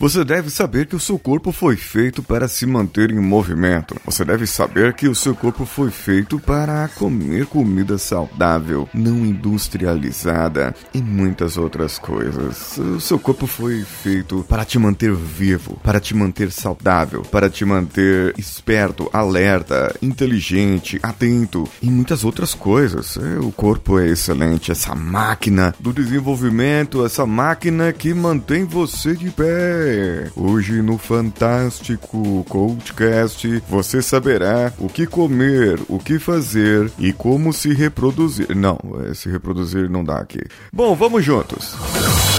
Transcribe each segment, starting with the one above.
Você deve saber que o seu corpo foi feito para se manter em movimento. Você deve saber que o seu corpo foi feito para comer comida saudável, não industrializada e muitas outras coisas. O seu corpo foi feito para te manter vivo, para te manter saudável, para te manter esperto, alerta, inteligente, atento e muitas outras coisas. É, o corpo é excelente, essa máquina do desenvolvimento, essa máquina que mantém você de pé. Hoje no Fantástico Coachcast você saberá o que comer, o que fazer e como se reproduzir. Não, é, se reproduzir não dá aqui. Bom, vamos juntos.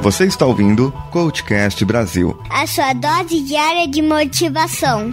Você está ouvindo Coachcast Brasil. A sua dose diária de motivação.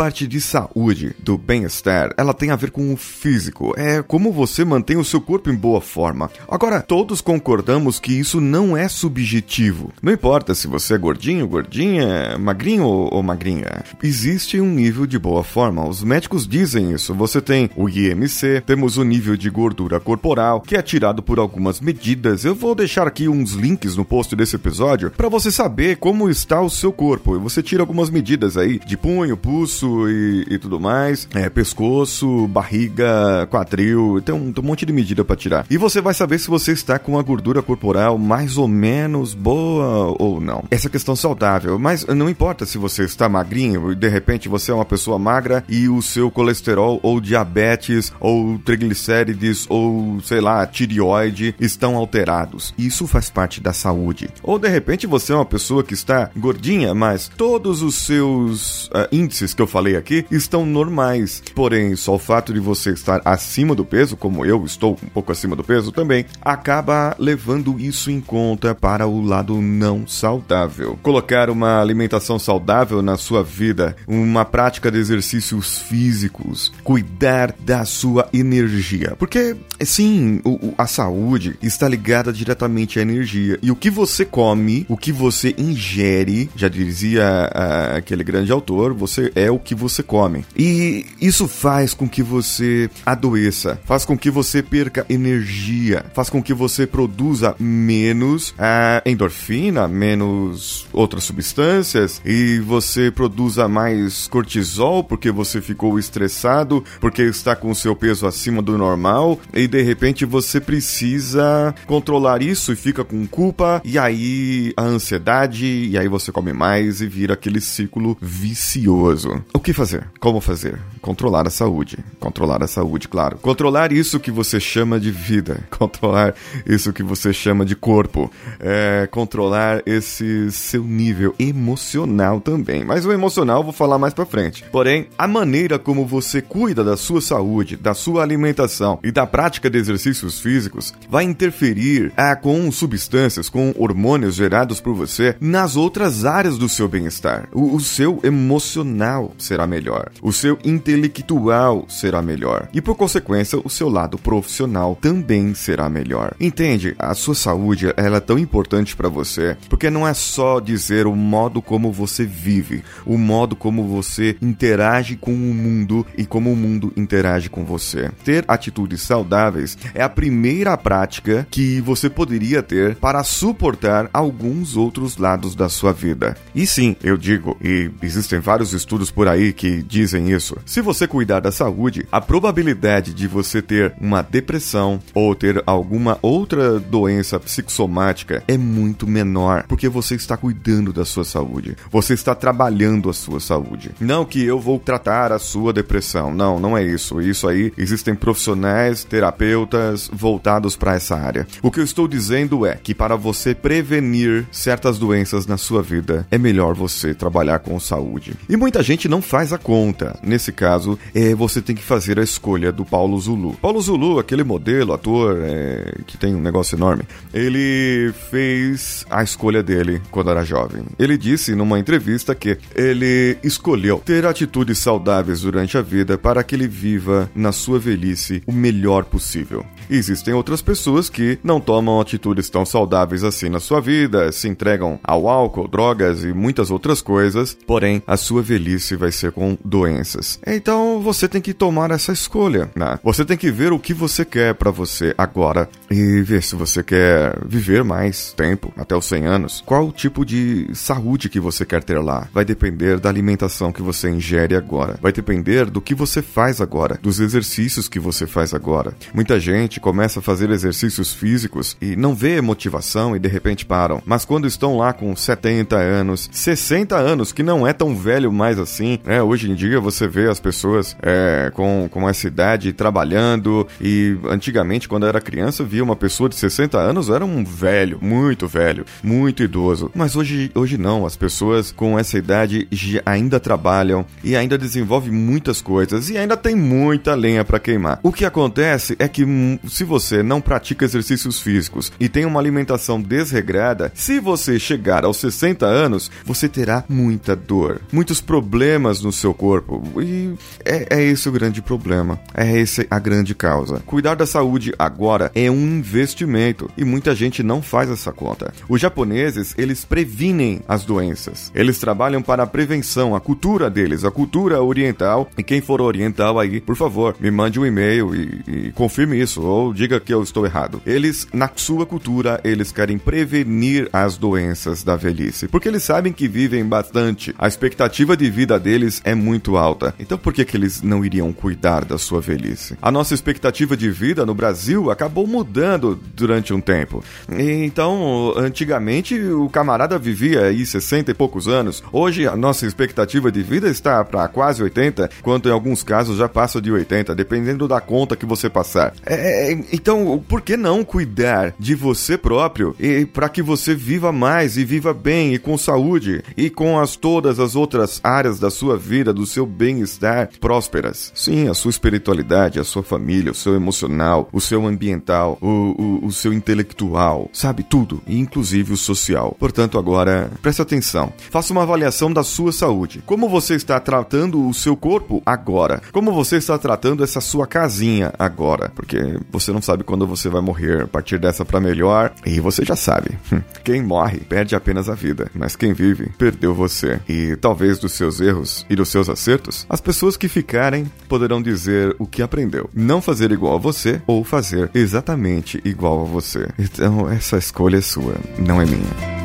Parte de saúde, do bem-estar, ela tem a ver com o físico. É como você mantém o seu corpo em boa forma. Agora, todos concordamos que isso não é subjetivo. Não importa se você é gordinho, gordinha, magrinho ou magrinha. Existe um nível de boa forma. Os médicos dizem isso. Você tem o IMC, temos o nível de gordura corporal, que é tirado por algumas medidas. Eu vou deixar aqui uns links no post desse episódio para você saber como está o seu corpo. Você tira algumas medidas aí de punho, pulso, pulso e, e tudo mais, é, pescoço, barriga, quadril, tem um, tem um monte de medida para tirar. E você vai saber se você está com a gordura corporal mais ou menos boa ou não. Essa questão saudável, mas não importa se você está magrinho e de repente você é uma pessoa magra e o seu colesterol ou diabetes ou triglicérides ou sei lá, tireoide estão alterados. Isso faz parte da saúde. Ou de repente você é uma pessoa que está gordinha, mas todos os seus uh, índices que eu falei aqui estão normais. Porém, só o fato de você estar acima do peso, como eu estou um pouco acima do peso também, acaba levando isso em conta para o lado não saudável. Colocar uma alimentação saudável na sua vida, uma prática de exercícios físicos, cuidar da sua energia. Porque, sim, o, a saúde está ligada diretamente à energia. E o que você come, o que você ingere, já dizia uh, aquele grande autor, você é o que você come. E isso faz com que você adoeça, faz com que você perca energia, faz com que você produza menos uh, endorfina, menos outras substâncias e você produza mais cortisol porque você ficou estressado, porque está com o seu peso acima do normal e de repente você precisa controlar isso e fica com culpa e aí a ansiedade e aí você come mais e vira aquele ciclo vicioso. O que fazer? Como fazer? Controlar a saúde. Controlar a saúde, claro. Controlar isso que você chama de vida. Controlar isso que você chama de corpo. É, controlar esse seu nível emocional também. Mas o emocional eu vou falar mais pra frente. Porém, a maneira como você cuida da sua saúde, da sua alimentação e da prática de exercícios físicos vai interferir ah, com substâncias, com hormônios gerados por você nas outras áreas do seu bem-estar. O, o seu emocional será melhor, o seu intelectual será melhor e, por consequência, o seu lado profissional também será melhor. Entende? A sua saúde ela é tão importante para você porque não é só dizer o modo como você vive, o modo como você interage com o mundo e como o mundo interage com você. Ter atitudes saudáveis é a primeira prática que você poderia ter para suportar alguns outros lados da sua vida. E sim, eu digo, e existem vários estudos por aí que dizem isso. Se você cuidar da saúde, a probabilidade de você ter uma depressão ou ter alguma outra doença psicossomática é muito menor, porque você está cuidando da sua saúde. Você está trabalhando a sua saúde. Não que eu vou tratar a sua depressão. Não, não é isso. Isso aí existem profissionais, terapeutas voltados para essa área. O que eu estou dizendo é que para você prevenir certas doenças na sua vida, é melhor você trabalhar com saúde. E muita gente não faz a conta. Nesse caso, caso, é, você tem que fazer a escolha do Paulo Zulu. Paulo Zulu, aquele modelo, ator, é, que tem um negócio enorme, ele fez a escolha dele quando era jovem. Ele disse numa entrevista que ele escolheu ter atitudes saudáveis durante a vida para que ele viva na sua velhice o melhor possível. Existem outras pessoas que não tomam atitudes tão saudáveis assim na sua vida, se entregam ao álcool, drogas e muitas outras coisas, porém a sua velhice vai ser com doenças. Então você tem que tomar essa escolha, né? Você tem que ver o que você quer para você agora e ver se você quer viver mais tempo, até os 100 anos. Qual tipo de saúde que você quer ter lá? Vai depender da alimentação que você ingere agora. Vai depender do que você faz agora, dos exercícios que você faz agora. Muita gente começa a fazer exercícios físicos e não vê motivação e de repente param. Mas quando estão lá com 70 anos, 60 anos, que não é tão velho mais assim, né? Hoje em dia você vê as pessoas é, com, com essa idade trabalhando e antigamente, quando eu era criança, via uma pessoa de 60 anos, era um velho, muito velho, muito idoso. Mas hoje, hoje não, as pessoas com essa idade ainda trabalham e ainda desenvolvem muitas coisas e ainda tem muita lenha para queimar. O que acontece é que se você não pratica exercícios físicos e tem uma alimentação desregrada, se você chegar aos 60 anos, você terá muita dor, muitos problemas no seu corpo. E é, é esse o grande problema. É essa a grande causa. Cuidar da saúde agora é um investimento e muita gente não faz essa conta. Os japoneses, eles previnem as doenças. Eles trabalham para a prevenção, a cultura deles, a cultura oriental. E quem for oriental aí, por favor, me mande um e-mail e, e confirme isso ou diga que eu estou errado. Eles, na sua cultura, eles querem prevenir as doenças da velhice, porque eles sabem que vivem bastante. A expectativa de vida deles é muito alta. Então por que que eles não iriam cuidar da sua velhice? A nossa expectativa de vida no Brasil acabou mudando durante um tempo. Então, antigamente o camarada vivia aí 60 e poucos anos. Hoje a nossa expectativa de vida está para quase 80, quanto em alguns casos já passa de 80, dependendo da conta que você passar. É, é então, por que não cuidar de você próprio e para que você viva mais e viva bem e com saúde e com as todas as outras áreas da sua vida, do seu bem-estar prósperas? Sim, a sua espiritualidade, a sua família, o seu emocional, o seu ambiental, o, o, o seu intelectual, sabe tudo, inclusive o social. Portanto, agora preste atenção. Faça uma avaliação da sua saúde. Como você está tratando o seu corpo agora? Como você está tratando essa sua casinha agora? Porque você não sabe quando você vai morrer. A partir dessa para melhor, e você já sabe. Quem morre perde apenas a vida, mas quem vive perdeu você. E talvez dos seus erros e dos seus acertos, as pessoas que ficarem poderão dizer o que aprendeu. Não fazer igual a você ou fazer exatamente igual a você. Então, essa escolha é sua, não é minha.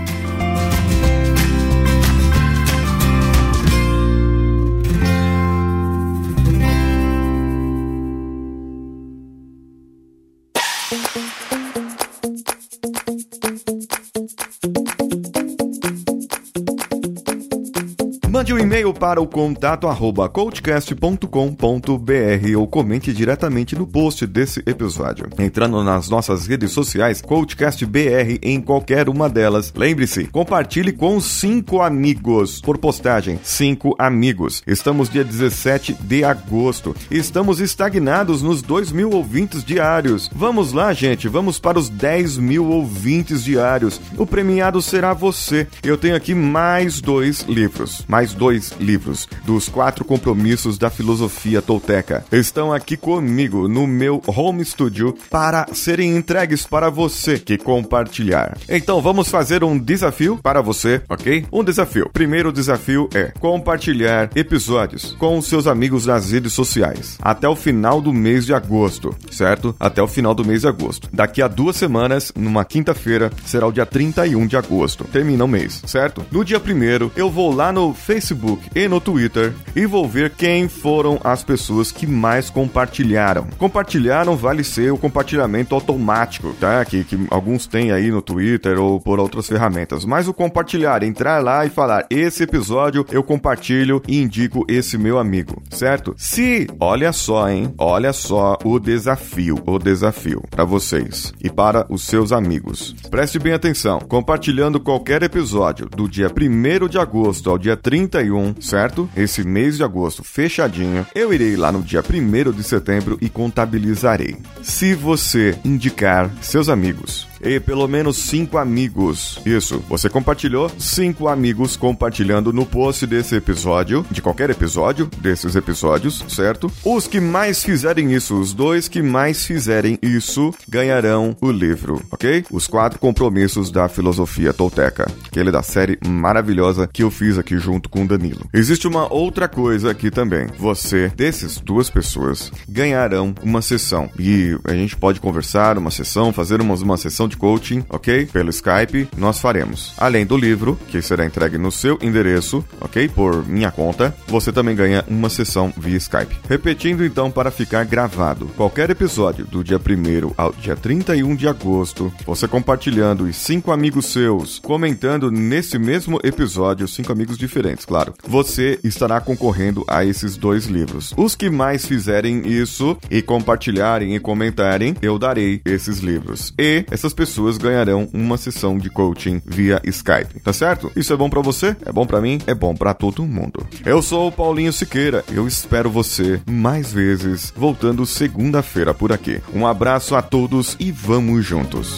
Thank you. Mande um e-mail para o contato arroba coachcast.com.br ou comente diretamente no post desse episódio. Entrando nas nossas redes sociais, CoachCastBR em qualquer uma delas. Lembre-se, compartilhe com cinco amigos por postagem. Cinco amigos. Estamos dia 17 de agosto. Estamos estagnados nos 2 mil ouvintes diários. Vamos lá, gente. Vamos para os 10 mil ouvintes diários. O premiado será você. Eu tenho aqui mais dois livros. Mais mais dois livros dos quatro compromissos da filosofia tolteca. Estão aqui comigo no meu home studio para serem entregues para você que compartilhar. Então vamos fazer um desafio para você, ok? Um desafio. Primeiro desafio é compartilhar episódios com seus amigos nas redes sociais até o final do mês de agosto, certo? Até o final do mês de agosto. Daqui a duas semanas, numa quinta-feira, será o dia 31 de agosto. Termina o mês, certo? No dia primeiro, eu vou lá no Facebook Facebook e no Twitter e vou ver quem foram as pessoas que mais compartilharam. Compartilharam vale ser o compartilhamento automático, tá? Que, que alguns têm aí no Twitter ou por outras ferramentas. Mas o compartilhar, entrar lá e falar: esse episódio eu compartilho e indico esse meu amigo, certo? Se, olha só, hein? Olha só o desafio, o desafio para vocês e para os seus amigos. Preste bem atenção. Compartilhando qualquer episódio do dia 1 de agosto ao dia 30 31, certo? Esse mês de agosto fechadinho, eu irei lá no dia 1 de setembro e contabilizarei. Se você indicar seus amigos e pelo menos cinco amigos. Isso, você compartilhou cinco amigos compartilhando no post desse episódio, de qualquer episódio desses episódios, certo? Os que mais fizerem isso, os dois que mais fizerem isso, ganharão o livro, ok? Os quatro compromissos da filosofia tolteca, aquele da série maravilhosa que eu fiz aqui junto com o Danilo. Existe uma outra coisa aqui também. Você, desses duas pessoas, ganharão uma sessão e a gente pode conversar, uma sessão, fazer uma, uma sessão de coaching, ok? Pelo Skype, nós faremos. Além do livro, que será entregue no seu endereço, ok? Por minha conta, você também ganha uma sessão via Skype. Repetindo então para ficar gravado, qualquer episódio do dia 1 ao dia 31 de agosto, você compartilhando e cinco amigos seus comentando nesse mesmo episódio, cinco amigos diferentes, claro, você estará concorrendo a esses dois livros. Os que mais fizerem isso e compartilharem e comentarem, eu darei esses livros. E essas pessoas ganharão uma sessão de coaching via Skype, tá certo? Isso é bom para você? É bom para mim? É bom para todo mundo. Eu sou o Paulinho Siqueira. Eu espero você mais vezes voltando segunda-feira por aqui. Um abraço a todos e vamos juntos.